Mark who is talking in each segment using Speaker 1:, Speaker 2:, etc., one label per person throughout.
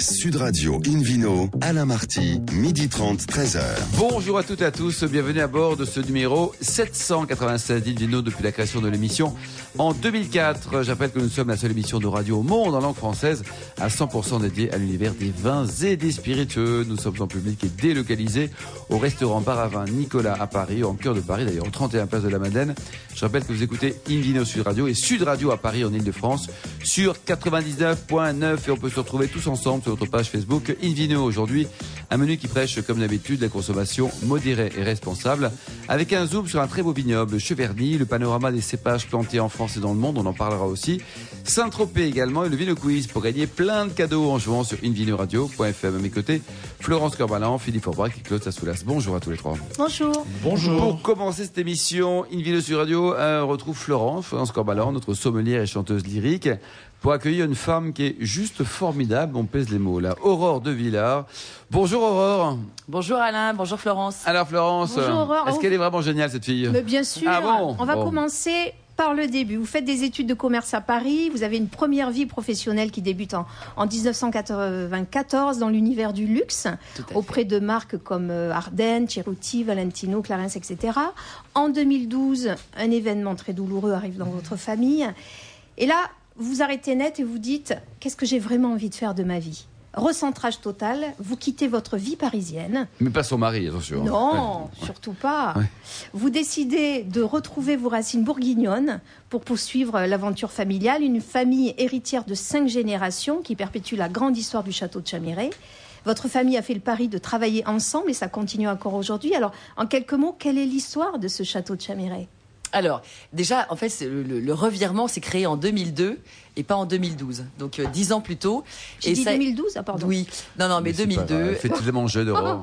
Speaker 1: Sud Radio Invino, Alain Marty, midi 30, 13h.
Speaker 2: Bonjour à toutes et à tous, bienvenue à bord de ce numéro 796 d'Invino depuis la création de l'émission en 2004. J'appelle que nous sommes la seule émission de radio au monde en langue française à 100% dédiée à l'univers des vins et des spiritueux. Nous sommes en public et délocalisés au restaurant Bar à Vin Nicolas à Paris, en cœur de Paris d'ailleurs, au 31 place de la Madeleine. Je rappelle que vous écoutez Invino Sud Radio et Sud Radio à Paris en Ile-de-France sur 99.9 et on peut se retrouver tous ensemble sur notre page Facebook Invino aujourd'hui. Un menu qui prêche comme d'habitude la consommation modérée et responsable avec un zoom sur un très beau vignoble Cheverny, le panorama des cépages plantés en France et dans le monde, on en parlera aussi. Saint-Tropez également et le Vino Quiz pour gagner plein de cadeaux en jouant sur invinoradio.fm. À mes côtés, Florence Corbalan, Philippe Forbrac et Claude Sassoulas. Bonjour à tous les trois.
Speaker 3: Bonjour.
Speaker 2: Bonjour. Pour commencer cette émission, Invino sur Radio, euh, on retrouve Florence, Florence Corbalan, notre sommelière et chanteuse lyrique, pour accueillir une femme qui est juste formidable, on pèse les mots là, Aurore de Villard. Bonjour Aurore.
Speaker 4: Bonjour Alain, bonjour Florence.
Speaker 2: Alors Florence,
Speaker 3: Bonjour, Aurore.
Speaker 2: est-ce qu'elle est vraiment géniale cette fille
Speaker 3: Mais bien sûr.
Speaker 2: Ah bon
Speaker 3: On va
Speaker 2: Bon.
Speaker 3: commencer par le début. Vous faites des études de commerce à Paris. Vous avez une première vie professionnelle qui débute en, en 1994 dans l'univers du luxe, auprès de marques comme euh, Ardenne, Ceruti, Valentino, Clarins, etc. En 2012, un événement très douloureux arrive dans votre famille. Et là, vous vous arrêtez net et vous dites qu'est-ce que j'ai vraiment envie de faire de ma vie? Recentrage total, vous quittez votre vie parisienne.
Speaker 2: Mais pas son mari, attention.
Speaker 3: Non,
Speaker 2: Ouais.
Speaker 3: surtout pas.
Speaker 2: Ouais.
Speaker 3: Vous décidez de retrouver vos racines bourguignonnes pour poursuivre l'aventure familiale, une famille héritière de cinq générations qui perpétue la grande histoire du château de Chamiret. Votre famille a fait le pari de travailler ensemble et ça continue encore aujourd'hui. Alors, en quelques mots, quelle est l'histoire de ce château de Chamiret
Speaker 4: Alors, déjà, en fait, le, le- le revirement s'est créé en 2002 et pas en 2012, donc euh, dix ans plus tôt.
Speaker 3: J'ai dit
Speaker 4: ça-
Speaker 3: 2012, ah pardon.
Speaker 4: Oui, non, non, mais,
Speaker 2: grave,
Speaker 4: 2002,
Speaker 2: Elle fait tellement jeune, Aurore.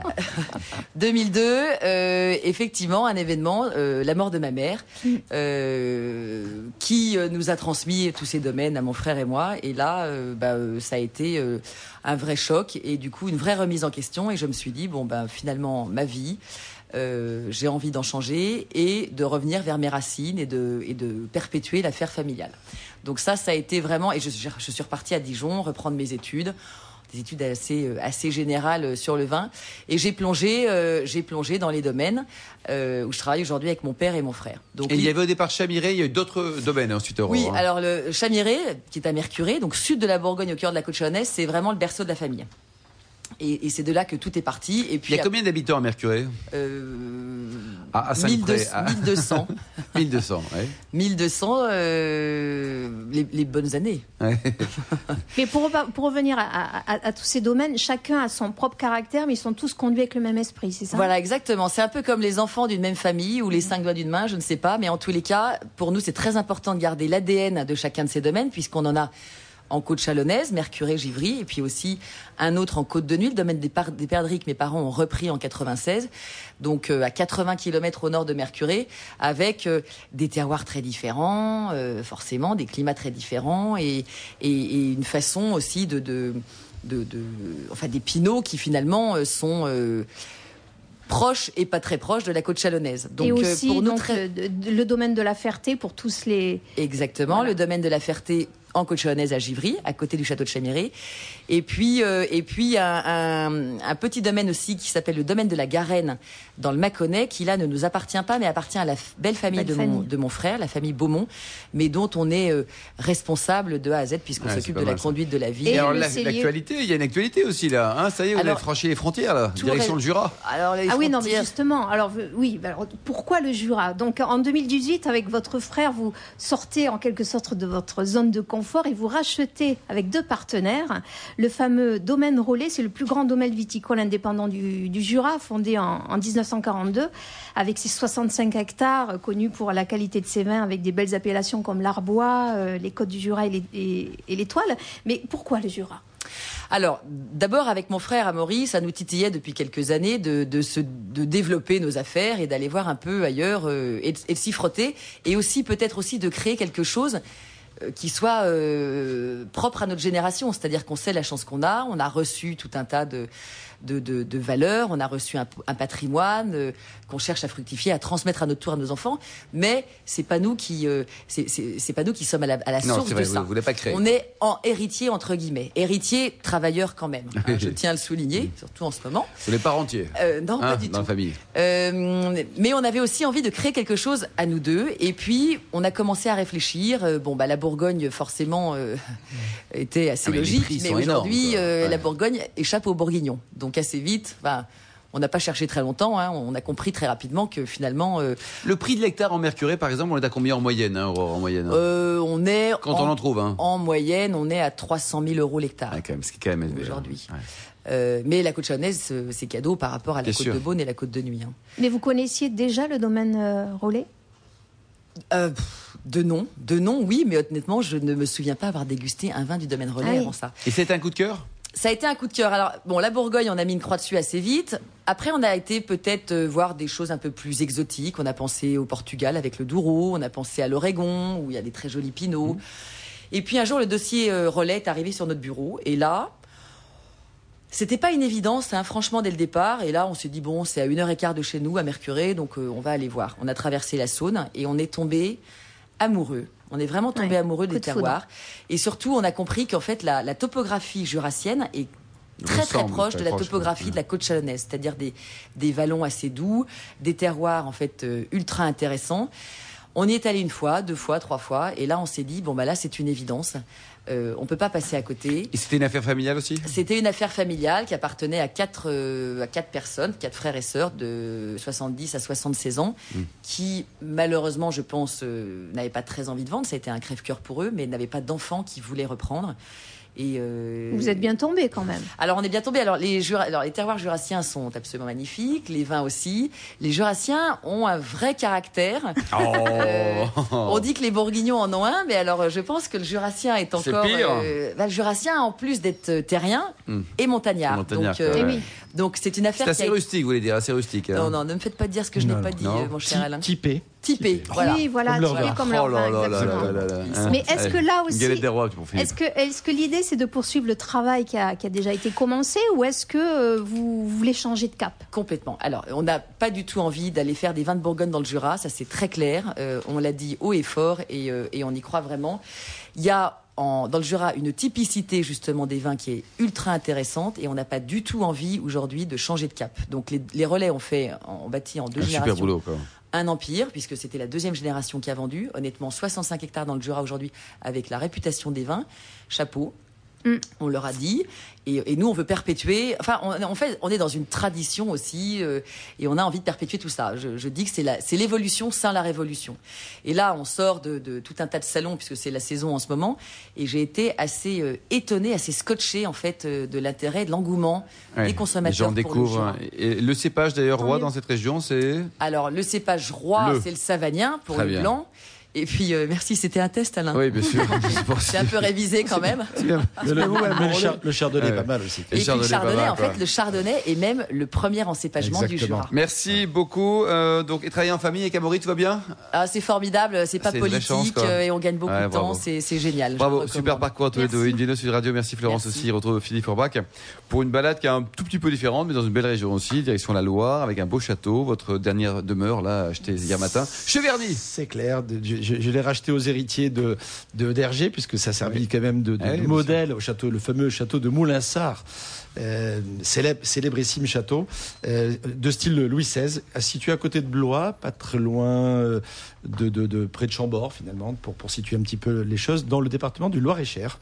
Speaker 4: 2002, euh, effectivement, un événement, euh, la mort de ma mère,
Speaker 3: Mm.
Speaker 4: euh, qui euh, nous a transmis tous ces domaines à mon frère et moi. Et là, euh, bah, euh, ça a été euh, un vrai choc et du coup une vraie remise en question. Et je me suis dit, bon, ben finalement, ma vie, euh, j'ai envie d'en changer et de revenir vers mes racines et de, et de perpétuer l'affaire familiale. Donc ça, ça a été vraiment... Et je, suis- je suis repartie à Dijon, reprendre mes études des études assez euh, assez générales euh, sur le vin et j'ai plongé euh, j'ai plongé dans les domaines euh, où je travaille aujourd'hui avec mon père et mon frère. Donc
Speaker 2: Et il y avait au départ Chamiret, il y a eu d'autres domaines ensuite, Aurore.
Speaker 4: oui,
Speaker 2: hein.
Speaker 4: alors le Chamiret, qui est à Mercuré, donc sud de la Bourgogne, au cœur de la côte chalonnaise, c'est vraiment le berceau de la famille. Et, et c'est de là que tout est parti. Et puis,
Speaker 2: Il y a combien d'habitants à Mercuré
Speaker 4: euh,
Speaker 2: Ah, à cinq
Speaker 4: 1200,
Speaker 2: près, ah.
Speaker 4: 1200,
Speaker 2: 1200, ouais.
Speaker 4: 1200 euh, les, les bonnes années.
Speaker 2: Ouais.
Speaker 3: Mais pour, pour revenir à, à- à- à tous ces domaines, chacun a son propre caractère, mais ils sont tous conduits avec le même esprit, c'est ça?
Speaker 4: Voilà, exactement. C'est un peu comme les enfants d'une même famille ou les cinq doigts d'une main, je ne sais pas. Mais en tous les cas, pour nous, c'est très important de garder l'ADN de chacun de ces domaines, puisqu'on en a en côte chalonnaise, Mercuré, Givry, et puis aussi un autre en côte de nuit, le domaine des, Par- des Perdrix que mes parents ont repris en 96, donc euh, à 80 km au nord de Mercuré, avec euh, des terroirs très différents, euh, forcément, des climats très différents, et, et- et une façon aussi de... de de, de- enfin des pinots qui finalement sont proches et pas très proches de la côte chalonnaise. Donc
Speaker 3: et aussi
Speaker 4: pour nous
Speaker 3: donc,
Speaker 4: très
Speaker 3: le, domaine de la Ferté pour tous les.
Speaker 4: exactement
Speaker 3: Voilà.
Speaker 4: le domaine de la Ferté en côte chalonnaise à Givry, à côté du château de Chamiret. Et puis, euh, et puis un, un- un petit domaine aussi qui s'appelle le domaine de la Garenne dans le Mâconnais, qui là ne nous appartient pas, mais appartient à la belle famille,
Speaker 3: Belle
Speaker 4: de, Mon, de mon frère, la famille Beaumont, mais dont on est euh, responsable de A à Z puisqu'on
Speaker 2: Ouais,
Speaker 4: s'occupe de la
Speaker 2: ça.
Speaker 4: conduite de la vie.
Speaker 2: Et, alors l'actualité, il y a une actualité aussi là. Hein, ça y est, vous
Speaker 4: Alors,
Speaker 2: avez franchi les frontières là, direction
Speaker 4: ré-
Speaker 2: le Jura.
Speaker 4: Alors,
Speaker 3: Ah oui, non, mais justement. Alors oui, bah alors, pourquoi le Jura? Donc en 2018, avec votre frère, vous sortez en quelque sorte de votre zone de confort et vous rachetez avec deux partenaires le fameux domaine Rollet. C'est le plus grand domaine viticole indépendant du, Jura, fondé en, en 1942, avec ses 65 hectares euh, connus pour la qualité de ses vins, avec des belles appellations comme l'Arbois, euh, les Côtes du Jura et l'Étoile. Mais pourquoi le Jura?
Speaker 4: Alors, d'abord avec mon frère Amaury, ça nous titillait depuis quelques années de, se, développer nos affaires et d'aller voir un peu ailleurs euh, et, et de s'y frotter, et aussi peut-être aussi de créer quelque chose qui soit euh, propre à notre génération. C'est-à-dire qu'on sait la chance qu'on a, on a reçu tout un tas de, de, de, de valeurs, on a reçu un, un patrimoine euh, qu'on cherche à fructifier, à transmettre à notre tour à nos enfants. Mais c'est pas nous qui, euh, c'est- pas nous qui sommes à la, à la
Speaker 2: Non,
Speaker 4: source
Speaker 2: vrai,
Speaker 4: de ça.
Speaker 2: vous- pas créé.
Speaker 4: On est en héritier entre guillemets, héritier travailleur quand même. hein, je tiens à le souligner, surtout en ce moment.
Speaker 2: Vous les parents entiers.
Speaker 4: Euh, non,
Speaker 2: Hein,
Speaker 4: pas du
Speaker 2: dans
Speaker 4: tout.
Speaker 2: la famille.
Speaker 4: Euh, mais on avait aussi envie de créer quelque chose à nous deux. Et puis, on a commencé à réfléchir. Euh, bon, bah, la Bourgogne, forcément, euh, était assez
Speaker 2: Ah, mais
Speaker 4: logique. Mais aujourd'hui, euh,
Speaker 2: Ouais.
Speaker 4: la Bourgogne échappe aux Bourguignons. Donc, assez vite, enfin, on n'a pas cherché très longtemps. hein. on a compris très rapidement que finalement, euh,
Speaker 2: Le prix de l'hectare en mercuré, par exemple, on est à combien en moyenne, hein, Aurore, en moyenne hein
Speaker 4: euh, on est
Speaker 2: Quand
Speaker 4: en,
Speaker 2: on en trouve, hein.
Speaker 4: en moyenne, on est à 300 000 euros l'hectare.
Speaker 2: Ah, quand même, ce qui est quand même élevé.
Speaker 4: Aujourd'hui.
Speaker 2: Ouais.
Speaker 4: Euh, mais la côte chalonnaise, euh, c'est cadeau par rapport à la
Speaker 2: Bien
Speaker 4: côte
Speaker 2: sûr.
Speaker 4: de Beaune et la côte de Nuit. hein.
Speaker 3: Mais vous connaissiez déjà le domaine euh, relais
Speaker 4: Euh, de nom, de nom, oui, mais honnêtement, je ne me souviens pas avoir dégusté un vin du domaine relais
Speaker 3: Ah oui.
Speaker 4: avant ça.
Speaker 2: Et c'est un coup de cœur?
Speaker 4: Ça a été un coup de cœur. Alors, bon, la Bourgogne, on a mis une croix dessus assez vite. Après, on a été peut-être euh, voir des choses un peu plus exotiques. On a pensé au Portugal avec le Douro, on a pensé à l'Oregon, où il y a des très jolis pinots. Et puis un jour, le dossier euh, relais est arrivé sur notre bureau. Et là, c'était pas une évidence, hein, franchement, dès le départ. Et là, on s'est dit, bon, c'est à une heure et quart de chez nous, à Mercuré, donc euh, on va aller voir. On a traversé la Saône et on est tombé amoureux. On est vraiment tombé
Speaker 3: Ouais,
Speaker 4: amoureux des
Speaker 3: de foudre.
Speaker 4: terroirs. Et surtout, on a compris qu'en fait, la, la topographie jurassienne est très très proche
Speaker 2: très
Speaker 4: de la
Speaker 2: proche,
Speaker 4: topographie
Speaker 2: ouais.
Speaker 4: de la côte chalonnaise, c'est-à-dire des, des vallons assez doux, des terroirs en fait euh, ultra intéressants. On y est allé une fois, deux fois, trois fois, et là on s'est dit bon bah là c'est une évidence, euh, on peut pas passer à côté.
Speaker 2: Et c'était une affaire familiale aussi?
Speaker 4: C'était une affaire familiale qui appartenait à quatre, euh, à quatre personnes, quatre frères et sœurs de 70 à 76 ans,
Speaker 2: Mm.
Speaker 4: qui malheureusement, je pense, euh, n'avaient pas très envie de vendre. Ça a été un crève-cœur pour eux, mais n'avaient pas d'enfants qui voulaient reprendre. Et euh,
Speaker 3: Vous êtes bien tombé quand même.
Speaker 4: alors on est bien tombé. Alors les, Jura- alors les terroirs jurassiens sont absolument magnifiques, les vins aussi. Les jurassiens ont un vrai caractère. Euh, on dit que les bourguignons en ont un, mais alors je pense que le jurassien est
Speaker 2: C'est
Speaker 4: encore.
Speaker 2: pire.
Speaker 4: euh, bah, le jurassien, en plus d'être terrien
Speaker 2: Hmm.
Speaker 4: et montagnard.
Speaker 2: Montagnard,
Speaker 4: donc, euh,
Speaker 3: Eh
Speaker 2: ouais.
Speaker 4: donc c'est une affaire
Speaker 2: C'est
Speaker 4: qui
Speaker 2: assez
Speaker 4: a-
Speaker 2: rustique, vous voulez dire, assez rustique. hein.
Speaker 4: Non, non, ne me faites pas dire ce que je
Speaker 5: Non,
Speaker 4: n'ai pas dit,
Speaker 2: non.
Speaker 4: mon cher Alain.
Speaker 5: Typé.
Speaker 4: Typé, voilà.
Speaker 3: Oui, voilà,
Speaker 5: Comme
Speaker 3: typé comme
Speaker 2: Oh
Speaker 3: leur vin,
Speaker 2: là
Speaker 3: exactement.
Speaker 2: là là là.
Speaker 3: Mais est-ce que là aussi,
Speaker 2: galette des rois pour Philippe.
Speaker 3: est-ce que, est-ce que l'idée c'est de poursuivre le travail qui a, qui a déjà été commencé ou est-ce que euh, vous voulez changer de cap?
Speaker 4: Complètement. Alors, on n'a pas du tout envie d'aller faire des vins de Bourgogne dans le Jura, ça c'est très clair. Euh, on l'a dit haut et fort et, euh, et on y croit vraiment. Il y a en, dans le Jura une typicité justement des vins qui est ultra intéressante et on n'a pas du tout envie aujourd'hui de changer de cap. Donc les, les relais ont fait, ont bâti en deux
Speaker 2: Un super boulot, quoi.
Speaker 4: Un empire, puisque c'était la deuxième génération qui a vendu. Honnêtement, 65 hectares dans le Jura aujourd'hui, avec la réputation des vins. Chapeau.
Speaker 3: Mm.
Speaker 4: On leur a dit, et, et nous on veut perpétuer. Enfin, on, en fait, on est dans une tradition aussi, euh, et on a envie de perpétuer tout ça. Je, je dis que c'est la- c'est l'évolution sans la révolution. Et là, on sort de, de tout un tas de salons puisque c'est la saison en ce moment, et j'ai été assez euh, étonnée, assez scotchée en fait euh, de l'intérêt, de l'engouement
Speaker 2: Ouais,
Speaker 4: des consommateurs.
Speaker 2: Gens
Speaker 4: pour le. Jura.
Speaker 2: Et le cépage d'ailleurs roi dans cette région, c'est.
Speaker 4: Alors, le cépage roi, c'est le savagnin pour
Speaker 2: Très
Speaker 4: le
Speaker 2: bien.
Speaker 4: Et puis, euh, merci, c'était un test, Alain.
Speaker 2: Oui, bien sûr.
Speaker 4: J'ai un peu révisé quand même.
Speaker 5: Le, mais le char- le chardonnay
Speaker 2: Ouais,
Speaker 5: est pas mal aussi.
Speaker 2: Et
Speaker 4: Et puis le
Speaker 2: chardonnay,
Speaker 4: chardonnay,
Speaker 2: pas mal,
Speaker 4: en fait, le chardonnay est même le premier encépagement du
Speaker 5: Exactement.
Speaker 4: Jura.
Speaker 2: Merci beaucoup. Euh, donc, et travailler en famille avec Amaury, tout va bien?
Speaker 4: Ah, c'est formidable, c'est pas
Speaker 2: vraie
Speaker 4: politique
Speaker 2: chance,
Speaker 4: euh, et on gagne beaucoup
Speaker 2: Ouais,
Speaker 4: de temps, c'est génial.
Speaker 2: Bravo, super parcours à tous les deux. Vidéo sur Radio. Merci Florence
Speaker 4: Merci.
Speaker 2: aussi. Retrouve Philippe Forbach pour une balade qui est un tout petit peu différente, mais dans une belle région aussi, direction la Loire, avec un beau château. Votre dernière demeure, là, achetée hier matin. Cheverny
Speaker 5: C'est clair. de- je l'ai racheté aux héritiers de de d'Hergé puisque ça servit quand même de, de-
Speaker 2: Ah oui,
Speaker 5: de
Speaker 2: bien
Speaker 5: modèle au château, le fameux château de Moulinsart, euh, célèbre, célébrissime château euh, de style Louis XVI, situé à côté de Blois, pas très loin euh, de, de- de- près de Chambord finalement, pour pour situer un petit peu les choses, dans le département du Loir-et-Cher.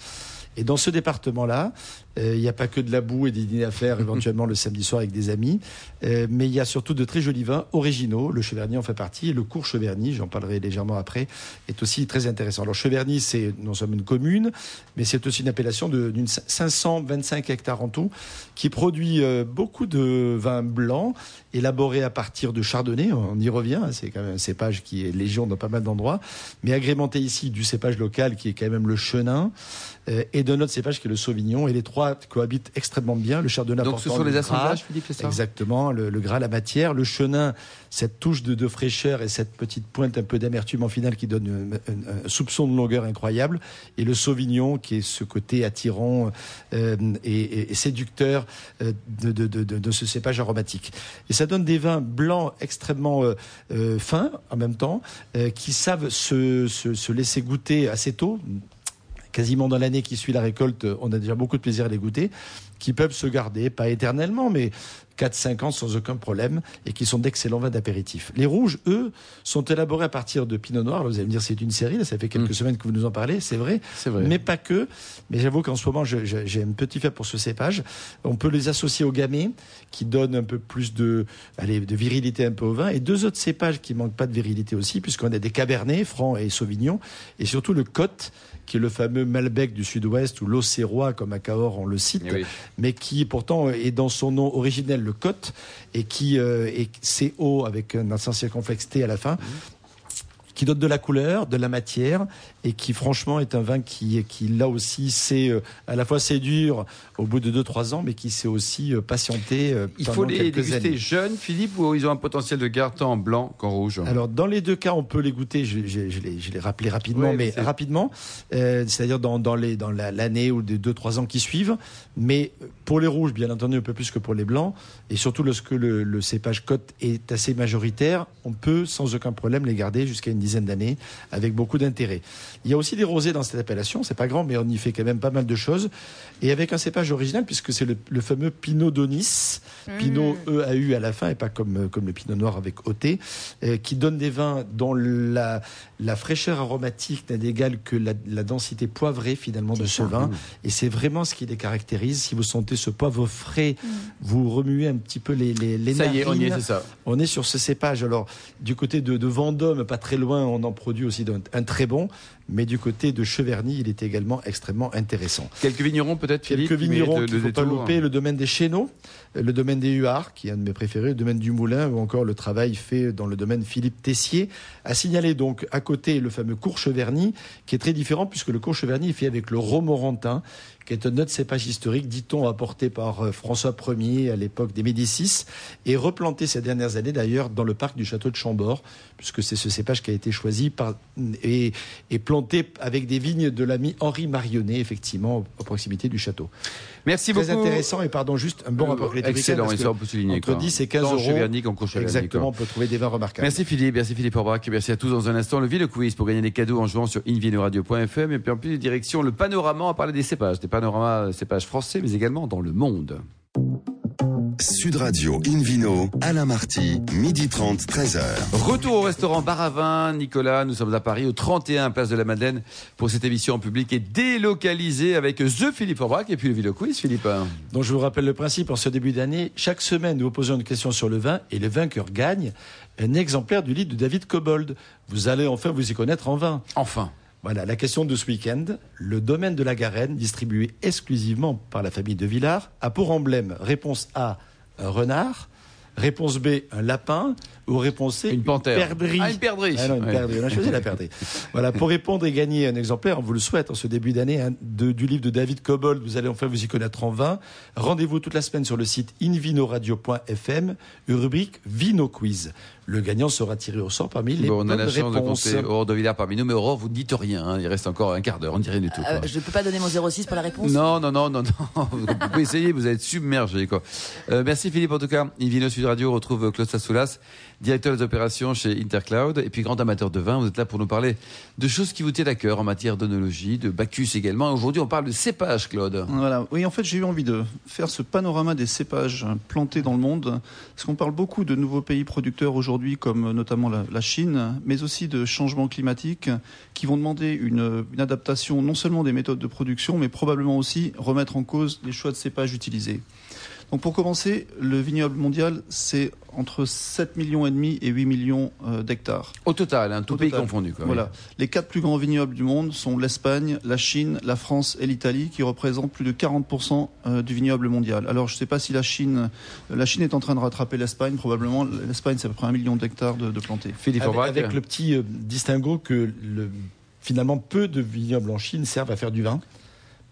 Speaker 5: Et dans ce département-là, euh, il n'y a pas que de la boue et des dîners à faire éventuellement le samedi soir avec des amis, euh, mais il y a surtout de très jolis vins originaux. Le Cheverny en fait partie et le cours Cheverny, j'en parlerai légèrement après, est aussi très intéressant. Alors Cheverny, c'est non seulement une commune, mais c'est aussi une appellation d'une 525 hectares en tout, qui produit euh, beaucoup de vins blancs élaborés à partir de chardonnay. On y revient, hein, c'est quand même un cépage qui est légion dans pas mal d'endroits, mais agrémenté ici du cépage local qui est quand même le chenin euh, et d'un autre cépage qui est le sauvignon. Et les trois trois cohabitent extrêmement bien. Le chardonnay
Speaker 2: Donc ce sont
Speaker 5: le
Speaker 2: les
Speaker 5: gras,
Speaker 2: assemblages, Philippe, c'est ça?
Speaker 5: Exactement, le, le gras, la matière, le chenin, cette touche de, de fraîcheur et cette petite pointe un peu d'amertume en finale qui donne un, un- soupçon de longueur incroyable, et le sauvignon qui est ce côté attirant euh, et, et- et séducteur euh, de, ce cépage aromatique. Et ça donne des vins blancs extrêmement euh, euh, fins en même temps, euh, qui savent se, se- se laisser goûter assez tôt, quasiment dans l'année qui suit la récolte, on a déjà beaucoup de plaisir à les goûter, qui peuvent se garder, pas éternellement, mais 4-5 ans sans aucun problème, et qui sont d'excellents vins d'apéritif. Les rouges, eux, sont élaborés à partir de Pinot Noir. Vous allez me dire, c'est une série, là, ça fait quelques
Speaker 2: Mm.
Speaker 5: semaines que vous nous en parlez, c'est vrai.
Speaker 2: C'est vrai.
Speaker 5: Mais pas que. Mais j'avoue qu'en ce moment, j'ai un petit fait pour ce cépage. On peut les associer au gamay, qui donne un peu plus de, allez, de virilité un peu au vin. Et deux autres cépages qui manquent pas de virilité aussi, puisqu'on a des cabernets, francs et sauvignon. Et surtout le côte, qui est le fameux Malbec du sud-ouest, ou l'Auxerrois, comme à Cahors on le cite
Speaker 2: Eh oui.
Speaker 5: mais qui pourtant est dans son nom originel le Côte et qui euh, est CO avec un accent circonflexe T à la fin. Qui donne de la couleur, de la matière, et qui franchement est un vin qui, qui là aussi sait euh, à la fois séduire au bout de 2-3 ans, mais qui sait aussi euh, patienter. euh,
Speaker 2: Il faut les déguster
Speaker 5: années.
Speaker 2: jeunes, Philippe, ou ils ont un potentiel de garde tant en blanc qu'en rouge
Speaker 5: Alors, dans les deux cas, on peut les goûter. Je, je, je l'ai, je l'ai rappelé rapidement,
Speaker 2: Ouais, mais c'est-
Speaker 5: rapidement, euh, c'est-à-dire dans, dans, les, dans la- l'année ou des deux, trois ans qui suivent. Mais pour les rouges, bien entendu, un peu plus que pour les blancs. Et surtout, lorsque le, le cépage côte est assez majoritaire, on peut sans aucun problème les garder jusqu'à une dizaine d'années avec beaucoup d'intérêt. Il y a aussi des rosés dans cette appellation. C'est pas grand, mais on y fait quand même pas mal de choses. Et avec un cépage original, puisque c'est le, le fameux Pinot d'Onis, Pinot EAU à la fin, et pas comme, comme le Pinot Noir avec OT, euh, qui donne des vins dont la, la fraîcheur aromatique n'a d'égal que la, la densité poivrée finalement de ce vin. Et c'est vraiment ce qui les caractérise. Si vous sentez ce poivre frais, vous remuez un petit peu les, les, les
Speaker 2: Ça y est, on y est, c'est ça.
Speaker 5: On est sur ce cépage. Alors, du côté de, de Vendôme, pas très loin, on en produit aussi un très bon. Mais du côté de Cheverny, il est également extrêmement intéressant.
Speaker 2: Quelques vignerons peut-être, Philippe
Speaker 5: Quelques vignerons qu'il ne faut pas louper, le domaine des Chéneaux, le domaine des Huards, qui est un de mes préférés, le domaine du Moulin, ou encore le travail fait dans le domaine Philippe Tessier. À signaler donc à côté le fameux Courcheverny, qui est très différent puisque le Courcheverny est fait avec le Romorantin, qui est un autre cépage historique, dit-on, apporté par euh, François Ier à l'époque des Médicis, et replanté ces dernières années d'ailleurs dans le parc du château de Chambord, puisque c'est ce cépage qui a été choisi par, et, et planté avec des vignes de l'ami Henri Marionnet, effectivement, à proximité du château.
Speaker 2: Merci
Speaker 5: Très
Speaker 2: beaucoup.
Speaker 5: intéressant et pardon, juste un bon
Speaker 2: Euh,
Speaker 5: rapport
Speaker 2: Excellent, et ça on peut souligner.
Speaker 5: entre
Speaker 2: quoi.
Speaker 5: 10 et 15
Speaker 2: Tant
Speaker 5: euros. Exactement, on peut trouver des vins remarquables.
Speaker 2: Merci Philippe, merci Philippe Aubrac, merci à tous dans un instant. Le Ville Quiz pour gagner des cadeaux en jouant sur invinoradio.fm et puis en plus direction le panorama, on parler des cépages, des panoramas cépages français mais également dans le monde.
Speaker 1: Sud Radio Invino, Alain Marty, midi 30, 13h.
Speaker 2: Retour au restaurant Baravin, Nicolas, nous sommes à Paris au 31 place de la Madeleine pour cette émission en public et délocalisée avec The Philippe Aubrac et puis le Ville Quiz Philippe.
Speaker 5: Donc je vous rappelle le principe en ce début d'année. Chaque semaine, nous vous posons une question sur le vin et le vainqueur gagne un exemplaire du livre de David Cobold. Vous allez enfin vous y connaître en vin.
Speaker 2: Enfin.
Speaker 5: Voilà, la question de ce week-end. Le domaine de la Garenne, distribué exclusivement par la famille de Villars, a pour emblème réponse A, renard, réponse B, un lapin, ou réponse C,
Speaker 2: Une panthère.
Speaker 5: perdrix.
Speaker 2: Ah, une perdrix.
Speaker 5: Ah non, une
Speaker 2: Ouais.
Speaker 5: perdrix. On a choisi la perdrix. Voilà, pour répondre et gagner un exemplaire, on vous le souhaite en ce début d'année, hein, de- du livre de David Cobold, vous allez enfin vous y connaître en vin. Rendez-vous toute la semaine sur le site invinoradio.fm, rubrique Vino Quiz. Le gagnant sera tiré au sort parmi les
Speaker 2: Bon, on a
Speaker 5: bonnes
Speaker 2: la chance
Speaker 5: réponses.
Speaker 2: de compter Aurore de Villars parmi nous, mais Aurore, vous ne dites rien. hein. Il reste encore un quart d'heure, on ne dit rien du tout.
Speaker 4: Euh, je ne peux pas donner mon 06 pour la réponse?
Speaker 2: Non, non, non, non, non. Vous pouvez essayer, vous allez être submergé. Quoi. Euh, merci Philippe en tout cas. Invino Sud Radio retrouve Claude Sassoulas, directeur des opérations chez Intercloud, et puis grand amateur de vin. Vous êtes là pour nous parler de choses qui vous tiennent à cœur en matière d'onologie, de Bacchus également. Aujourd'hui, on parle de cépage, Claude.
Speaker 6: Voilà. Oui, en fait, j'ai eu envie de faire ce panorama des cépages plantés dans le monde, parce qu'on parle beaucoup de nouveaux pays producteurs aujourd'hui, comme notamment la, la Chine, mais aussi de changements climatiques qui vont demander une, une adaptation non seulement des méthodes de production, mais probablement aussi remettre en cause les choix de cépages utilisés. Donc pour commencer, le vignoble mondial, c'est entre 7 millions et demi et 8 millions euh, d'hectares.
Speaker 2: Au total, un tout
Speaker 6: Au
Speaker 2: pays
Speaker 6: total.
Speaker 2: confondu. Quoi,
Speaker 6: Voilà. Les quatre plus grands vignobles du monde sont l'Espagne, la Chine, la France et l'Italie, qui représentent plus de 40% euh, du vignoble mondial. Alors, je ne sais pas si la Chine, euh, la Chine est en train de rattraper l'Espagne. Probablement, l'Espagne, c'est à peu près un million d'hectares de, de plantés.
Speaker 2: Philippe
Speaker 5: Avec, avec le petit distinguo que le, finalement peu de vignobles en Chine servent à faire du vin.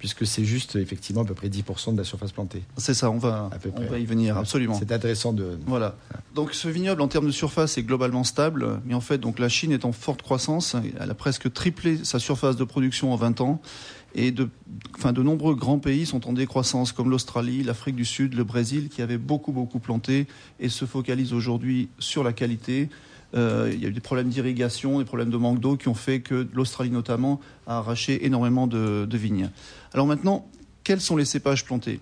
Speaker 5: Puisque c'est juste effectivement à peu près 10% de la surface plantée.
Speaker 6: C'est ça, on va,
Speaker 5: À peu
Speaker 6: on
Speaker 5: près.
Speaker 6: va y venir, absolument.
Speaker 5: C'est intéressant de.
Speaker 6: Voilà. Donc ce vignoble en termes de surface est globalement stable, mais en fait donc la Chine est en forte croissance, elle a presque triplé sa surface de production en 20 ans et de enfin de nombreux grands pays sont en décroissance comme l'Australie, l'Afrique du Sud, le Brésil qui avaient beaucoup beaucoup planté et se focalisent aujourd'hui sur la qualité. Euh, il y a eu des problèmes d'irrigation, des problèmes de manque d'eau qui ont fait que l'Australie notamment a arraché énormément de, vignes. Alors maintenant, quels sont les cépages plantés?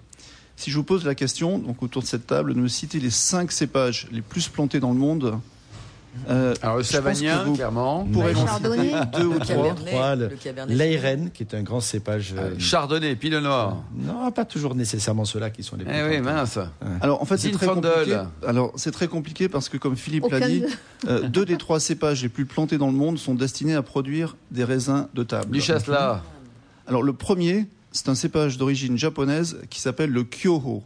Speaker 6: Si je vous pose la question, autour de cette table, de me citer les cinq cépages les plus plantés dans le monde, euh,
Speaker 2: Alors le Savagnin,
Speaker 6: vous
Speaker 2: clairement.
Speaker 3: Le Chardonnay.
Speaker 6: citer deux ou
Speaker 4: Le
Speaker 6: trois.
Speaker 5: Trois, le-
Speaker 4: le Cabernet
Speaker 5: L'Airen, qui est un grand cépage. euh,
Speaker 2: Chardonnay, Pinot Noir.
Speaker 5: non, pas toujours nécessairement ceux-là qui sont les plus.
Speaker 2: Eh oui, mince.
Speaker 6: Alors en fait, c'est très compliqué. Alors c'est très compliqué parce que comme Philippe l'a dit,
Speaker 3: de-
Speaker 6: euh, deux des trois cépages les plus plantés dans le monde sont destinés à produire des raisins de table.
Speaker 2: Du chasselas.
Speaker 6: Alors le premier, c'est un cépage d'origine japonaise qui s'appelle le Kyoho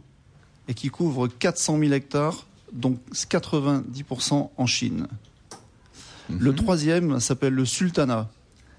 Speaker 6: et qui couvre 400 000 hectares, donc 90% en Chine. Le
Speaker 2: Mhm.
Speaker 6: troisième s'appelle le Sultana.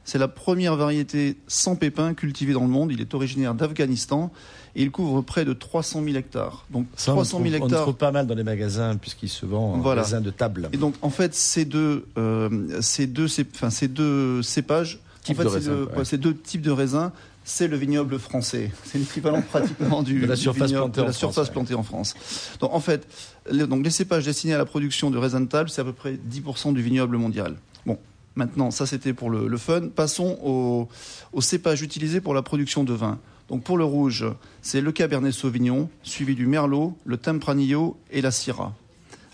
Speaker 6: C'est la première variété sans pépins cultivée dans le monde. Il est originaire d'Afghanistan et il couvre près de 300 000 hectares. Donc
Speaker 5: Ça, on,
Speaker 6: 300
Speaker 5: trouve,
Speaker 6: 000
Speaker 5: on le
Speaker 6: hectares.
Speaker 5: trouve pas mal dans les magasins puisqu'il se vend en
Speaker 6: Voilà.
Speaker 5: de table.
Speaker 6: Et donc en fait ces deux, euh, ces deux, enfin, ces deux cépages, en fait,
Speaker 2: de
Speaker 6: c'est
Speaker 2: raisins,
Speaker 6: le-
Speaker 2: ouais.
Speaker 6: ouais, ces deux types de raisins, c'est le vignoble français. C'est l'équivalent pratiquement du,
Speaker 5: De la
Speaker 6: du
Speaker 5: surface
Speaker 6: vignoble-
Speaker 5: plantée
Speaker 6: de
Speaker 5: en France,
Speaker 6: surface
Speaker 5: ouais.
Speaker 6: plantée en France. Donc en fait, les, donc les cépages destinés à la production de raisins de table, c'est à peu près 10% du vignoble mondial. Bon, maintenant ça c'était pour le, le fun. Passons aux, aux cépages utilisés pour la production de vin. Donc pour le rouge, c'est le Cabernet Sauvignon, suivi du Merlot, le Tempranillo et la Syrah.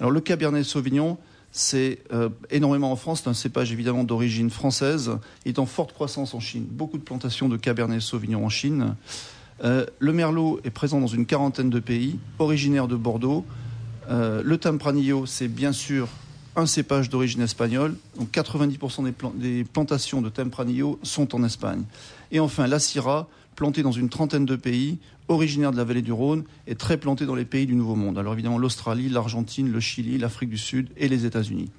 Speaker 6: Alors le Cabernet Sauvignon, c'est euh, énormément en France, c'est un cépage évidemment d'origine française, est en forte croissance en Chine. Beaucoup de plantations de Cabernet Sauvignon en Chine. Euh, le Merlot est présent dans une quarantaine de pays, originaire de Bordeaux. Euh, le Tempranillo, c'est bien sûr un cépage d'origine espagnole. Donc 90% des, des plantations de Tempranillo sont en Espagne. Et enfin, la Syrah, plantée dans une trentaine de pays, originaire de la vallée du Rhône et très plantée dans les pays du Nouveau Monde. Alors évidemment l'Australie, l'Argentine, le Chili, l'Afrique du Sud et les États-Unis.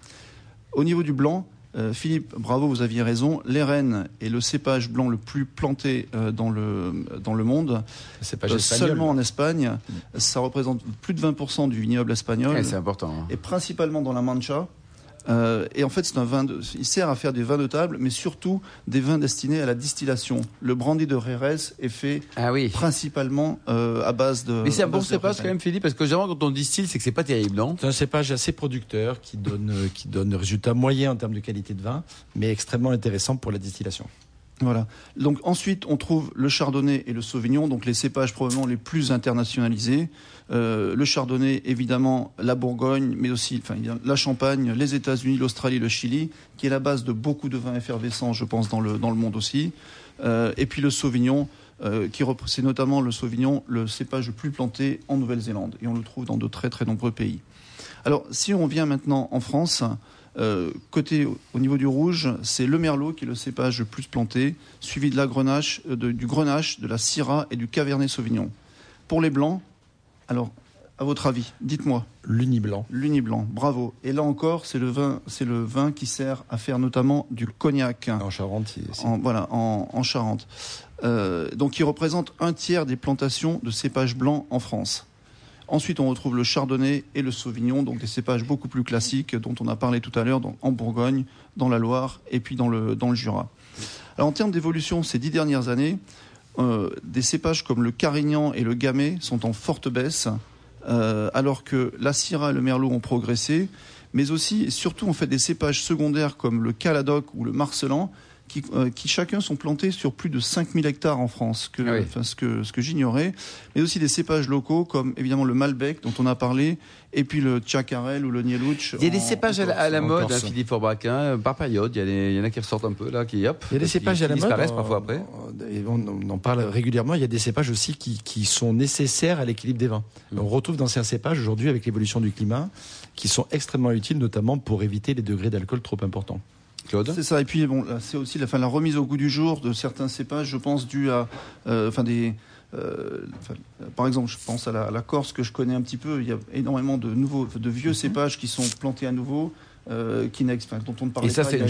Speaker 6: Au niveau du blanc, euh, Philippe, bravo, vous aviez raison. L'Airaine est le cépage blanc le plus planté euh, dans, le, dans le monde.
Speaker 5: Le cépage
Speaker 6: Euh, seulement en Espagne. Ça représente plus de 20% du vignoble espagnol.
Speaker 2: Ouais, c'est important. hein.
Speaker 6: et principalement dans la Mancha. Euh, et en fait, c'est un vin de, il sert à faire des vins de table, mais surtout des vins destinés à la distillation. Le brandy de Jerez est fait
Speaker 2: Ah oui.
Speaker 6: principalement euh, à base de.
Speaker 2: Mais c'est un
Speaker 6: à
Speaker 2: bon cépage quand même, Philippe, parce que généralement quand on distille, c'est que c'est pas terrible, non?
Speaker 5: C'est un cépage assez producteur qui donne, euh, qui donne résultat moyen en termes de qualité de vin, mais extrêmement intéressant pour la distillation.
Speaker 6: Voilà. Donc ensuite, on trouve le chardonnay et le sauvignon, donc les cépages probablement les plus internationalisés. Euh, le chardonnay, évidemment, la Bourgogne, mais aussi enfin, la Champagne, les États-Unis, l'Australie, le Chili, qui est la base de beaucoup de vins effervescents, je pense, dans le, dans le monde aussi. Euh, et puis le sauvignon, euh, qui c'est notamment le sauvignon, le cépage le plus planté en Nouvelle-Zélande. Et on le trouve dans de très très nombreux pays. Alors, si on vient maintenant en France, euh, côté au niveau du rouge, c'est le merlot qui est le cépage le plus planté, suivi de la grenache, euh, de- du grenache, de la syrah et du cabernet sauvignon. Pour les blancs, alors à votre avis, dites-moi,
Speaker 5: L'uni blanc.
Speaker 6: l'uni blanc, bravo. Et là encore, c'est le vin, c'est le vin qui sert à faire notamment du cognac.
Speaker 5: En Charente,
Speaker 6: En, voilà, en, en Charente. Euh, donc, il représente un tiers des plantations de cépages blancs en France. Ensuite, on retrouve le chardonnay et le sauvignon, donc des cépages beaucoup plus classiques dont on a parlé tout à l'heure en Bourgogne, dans la Loire et puis dans le, Jura. Alors, en termes d'évolution, ces dix dernières années, euh, des cépages comme le carignan et le gamay sont en forte baisse, euh, alors que la syrah et le merlot ont progressé, mais aussi et surtout en fait des cépages secondaires comme le caladoc ou le marcelan qui, euh, qui chacun sont plantés sur plus de 5000 hectares en France, que,
Speaker 2: Ah oui.
Speaker 6: ce que, ce que j'ignorais, mais aussi des cépages locaux comme évidemment le Malbec dont on a parlé, et puis le Tchakarel ou le Nielouch.
Speaker 2: Il y a des
Speaker 6: en-
Speaker 2: cépages à la,
Speaker 6: en
Speaker 2: à la
Speaker 5: en
Speaker 2: mode, hein, Philippe Forbach, hein, par période. Il y, a des- il y en a qui ressortent un peu, là, qui hop.
Speaker 5: Il y a des cépages
Speaker 2: qui
Speaker 5: à la mode.
Speaker 2: disparaissent
Speaker 5: on-
Speaker 2: parfois après.
Speaker 5: et On, on en parle régulièrement. Il y a des cépages aussi qui, qui sont nécessaires à l'équilibre des vins.
Speaker 2: Mm.
Speaker 5: On retrouve d'anciens cépages aujourd'hui avec l'évolution du climat qui sont extrêmement utiles, notamment pour éviter les degrés d'alcool trop importants.
Speaker 2: Claude?
Speaker 6: C'est ça. Et puis bon, c'est aussi la, fin, la remise au goût du jour de certains cépages, je pense, dû à, euh, enfin des, euh, enfin, par exemple, je pense à la, à la Corse que je connais un petit peu. Il y a énormément de nouveaux, de vieux cépages qui sont plantés à nouveau. Euh, qui enfin, dont on ne parlait
Speaker 2: Et ça,
Speaker 6: pas
Speaker 2: c'est hein.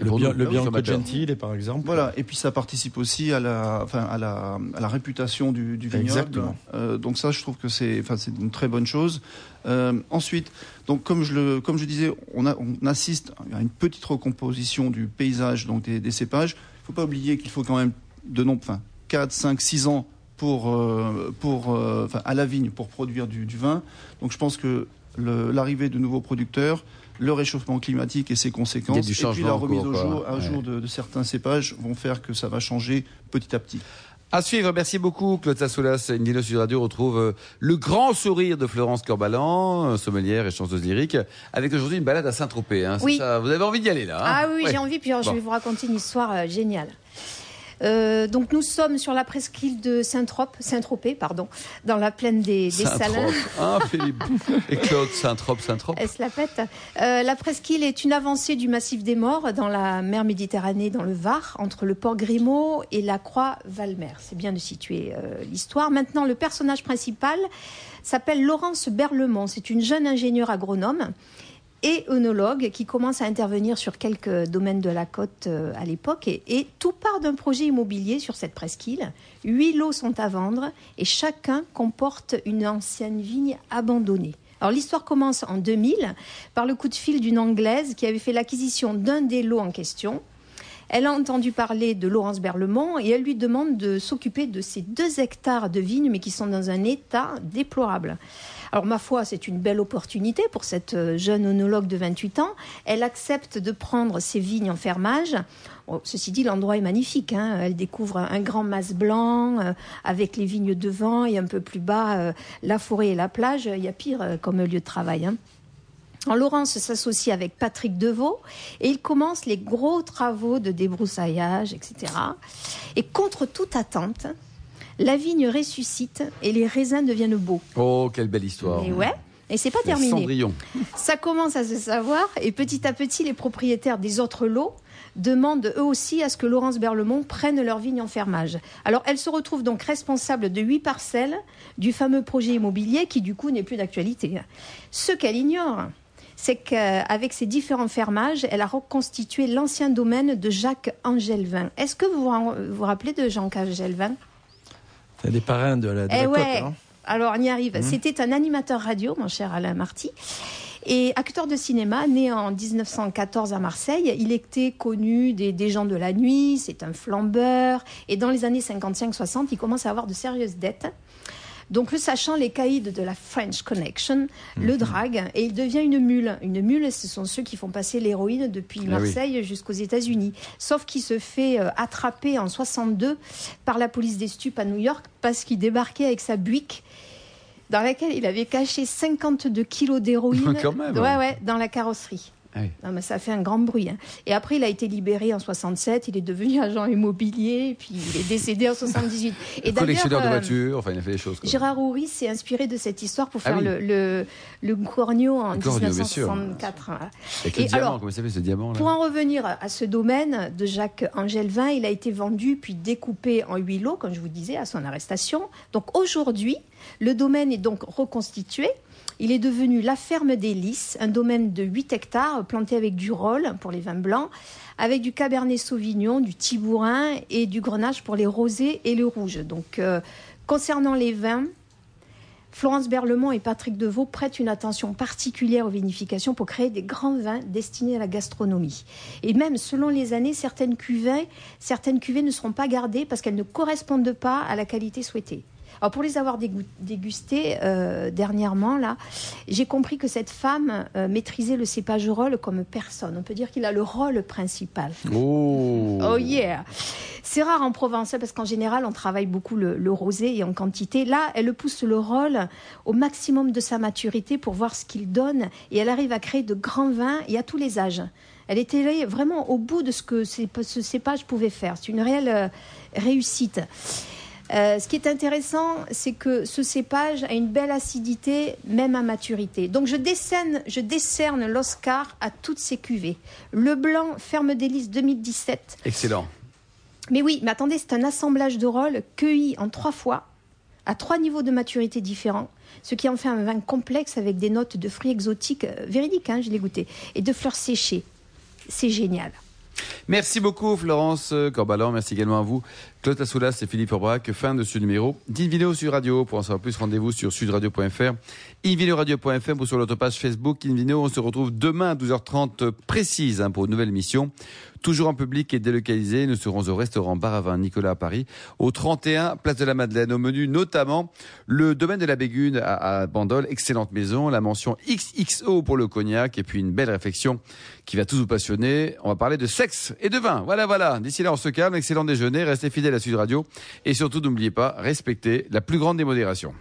Speaker 5: Le,
Speaker 2: pour
Speaker 5: Bian-
Speaker 2: nous,
Speaker 5: le Bianco
Speaker 2: amateurs.
Speaker 5: Gentile, par exemple.
Speaker 6: Voilà, et puis ça participe aussi à la, enfin, à la, à la réputation du, du vignoble.
Speaker 5: Exactement.
Speaker 6: Euh, donc ça, je trouve que c'est, enfin, c'est une très bonne chose. Euh, ensuite, donc comme je le, comme je disais, on, a, on assiste à une petite recomposition du paysage, donc des, des cépages. Il faut pas oublier qu'il faut quand même de nombre, enfin, 4, 5, 6 ans pour, euh, pour, euh, enfin, à la vigne pour produire du, du vin. Donc je pense que l'arrivée de nouveaux producteurs, le réchauffement climatique et ses conséquences,
Speaker 2: du
Speaker 6: et puis la remise
Speaker 2: cours,
Speaker 6: au jour, à
Speaker 2: Ouais.
Speaker 6: jour de, de certains cépages vont faire que ça va changer petit à petit.
Speaker 2: À suivre, merci beaucoup Claude Sassoulas. Indino Sud Radio retrouve euh, le grand sourire de Florence Corbalan, euh, sommelière et chanteuse lyrique, avec aujourd'hui une balade à Saint-Tropez. hein. C'est
Speaker 3: Oui.
Speaker 2: ça, vous avez envie d'y aller là hein?
Speaker 3: Ah oui,
Speaker 2: Ouais.
Speaker 3: j'ai envie, puis alors,
Speaker 2: Bon.
Speaker 3: je vais vous raconter une histoire euh, géniale. Euh, donc nous sommes sur la presqu'île de Saint-Trope, Saint-Tropez, pardon, dans la plaine des, des Salins.
Speaker 2: Ah, Philippe. Et Claude, Saint-Trope, Saint-Trope.
Speaker 3: Elle se la pète. Euh, la presqu'île est une avancée du massif des Morts dans la mer Méditerranée, dans le Var, entre le port Grimaud et la croix Valmer. C'est bien de situer euh, l'histoire. Maintenant, le personnage principal s'appelle Laurence Berlemont. C'est une jeune ingénieure agronome et œnologue qui commence à intervenir sur quelques domaines de la côte euh, à l'époque. Et, et tout part d'un projet immobilier sur cette presqu'île. Huit lots sont à vendre et chacun comporte une ancienne vigne abandonnée. Alors l'histoire commence en 2000 par le coup de fil d'une Anglaise qui avait fait l'acquisition d'un des lots en question. Elle a entendu parler de Laurence Berlemont et elle lui demande de s'occuper de ces deux hectares de vignes, mais qui sont dans un état déplorable. Alors, ma foi, c'est une belle opportunité pour cette euh, jeune onologue de 28 ans. Elle accepte de prendre ces vignes en fermage. Ceci dit, l'endroit est magnifique. hein. Elle découvre un grand mas blanc euh, avec les vignes devant et un peu plus bas euh, la forêt et la plage. Il y a pire comme lieu de travail. hein. En Laurence s'associe avec Patrick Deveau et ils commencent les gros travaux de débroussaillage, etc. Et contre toute attente, la vigne ressuscite et les raisins deviennent beaux.
Speaker 2: Oh, quelle belle histoire.
Speaker 3: Et ouais, et c'est pas terminé.
Speaker 2: Cendrillon.
Speaker 3: Ça commence à se savoir et petit à petit, les propriétaires des autres lots demandent eux aussi à ce que Laurence Berlemont prenne leur vigne en fermage. Alors, elle se retrouve donc responsable de huit parcelles du fameux projet immobilier qui, du coup, n'est plus d'actualité. Ce qu'elle ignore, c'est qu'avec ces différents fermages, elle a reconstitué l'ancien domaine de Jacques Angelvin. Est-ce que vous vous rappelez de Jacques Angelvin?
Speaker 5: C'est des parrains de la, de
Speaker 3: eh
Speaker 5: la côte.
Speaker 3: ouais.
Speaker 5: hein.
Speaker 3: Alors on y arrive.
Speaker 2: Mmh.
Speaker 3: C'était un animateur radio, mon cher Alain Marty. Et acteur de cinéma, né en 1914 à Marseille, il était connu des, des gens de la nuit, c'est un flambeur. Et dans les années 55-60, il commence à avoir de sérieuses dettes. Donc, le sachant, les caïds de la French Connection
Speaker 2: Mmh.
Speaker 3: le draguent et il devient une mule. Une mule, ce sont ceux qui font passer l'héroïne depuis
Speaker 2: Ah oui.
Speaker 3: Marseille jusqu'aux États-Unis. Sauf qu'il se fait euh, attraper en 62 par la police des stupes à New York parce qu'il débarquait avec sa Buick dans laquelle il avait caché 52 kilos d'héroïne ouais, ouais, dans la carrosserie.
Speaker 2: Ah oui.
Speaker 3: Non, mais ça a fait un grand bruit. hein. Et après, il a été libéré en 67. Il est devenu agent immobilier. et Puis il est décédé en 78. Et
Speaker 2: Collectionneur de
Speaker 3: euh,
Speaker 2: voitures, enfin, il a fait des choses. quoi.
Speaker 3: Gérard Houry s'est inspiré de cette histoire pour
Speaker 2: Ah
Speaker 3: faire
Speaker 2: oui.
Speaker 3: le, le, le Cornio en
Speaker 2: Le Cornio, bien sûr.
Speaker 3: 1964. voilà.
Speaker 2: Avec le
Speaker 3: Et
Speaker 2: diamant,
Speaker 3: alors,
Speaker 2: comment il s'appelle ce diamant là
Speaker 3: Pour en revenir à ce domaine de Jacques Angelvin, il a été vendu puis découpé en huit lots, comme je vous disais, à son arrestation. Donc aujourd'hui, le domaine est donc reconstitué. Il est devenu la ferme des Lys, un domaine de 8 hectares planté avec du rôle pour les vins blancs, avec du cabernet sauvignon, du tibourin et du grenache pour les rosés et le rouge. Donc euh, concernant les vins, Florence Berlemont et Patrick Deveau prêtent une attention particulière aux vinifications pour créer des grands vins destinés à la gastronomie. Et même selon les années, certaines cuvées, certaines cuvées ne seront pas gardées parce qu'elles ne correspondent pas à la qualité souhaitée. Alors pour les avoir dégustées euh, dernièrement, là, j'ai compris que cette femme euh, maîtrisait le cépage rôle comme personne. On peut dire qu'il a le rôle principal.
Speaker 2: Oh
Speaker 3: Oh yeah C'est rare en Provence hein, parce qu'en général on travaille beaucoup le, le rosé et en quantité. Là, elle pousse le rôle au maximum de sa maturité pour voir ce qu'il donne et elle arrive à créer de grands vins et à tous les âges. Elle était vraiment au bout de ce que ce cépage pouvait faire. C'est une réelle euh, réussite. Euh, ce qui est intéressant, c'est que ce cépage a une belle acidité, même à maturité. Donc je décerne, je décerne l'Oscar à toutes ces cuvées. Le blanc Ferme d'Hélice 2017.
Speaker 2: Excellent.
Speaker 3: Mais oui, mais attendez, c'est un assemblage de rôles cueillis en trois fois, à trois niveaux de maturité différents, ce qui en fait un vin complexe avec des notes de fruits exotiques euh, véridiques, hein, je l'ai goûté, et de fleurs séchées. C'est génial.
Speaker 2: Merci beaucoup Florence Corbalan, merci également à vous Claude Assoulas et Philippe Aubrac. Fin de ce numéro d'Invino sur Radio. Pour en savoir plus, rendez-vous sur sudradio.fr, invinoradio.fr ou sur notre page Facebook Invino. On se retrouve demain à 12h30 précise hein, pour une nouvelle émission. Toujours en public et délocalisé, nous serons au restaurant Bar à Vin Nicolas à Paris, au 31 Place de la Madeleine. Au menu notamment le domaine de la Bégune à, à Bandol, excellente maison, la mention XXO pour le cognac et puis une belle réflexion qui va tous vous passionner. On va parler de sexe et de vin. Voilà, voilà. D'ici là, on se calme. Excellent déjeuner. Restez fidèles à Sud Radio. Et surtout, n'oubliez pas, respectez la plus grande des modérations.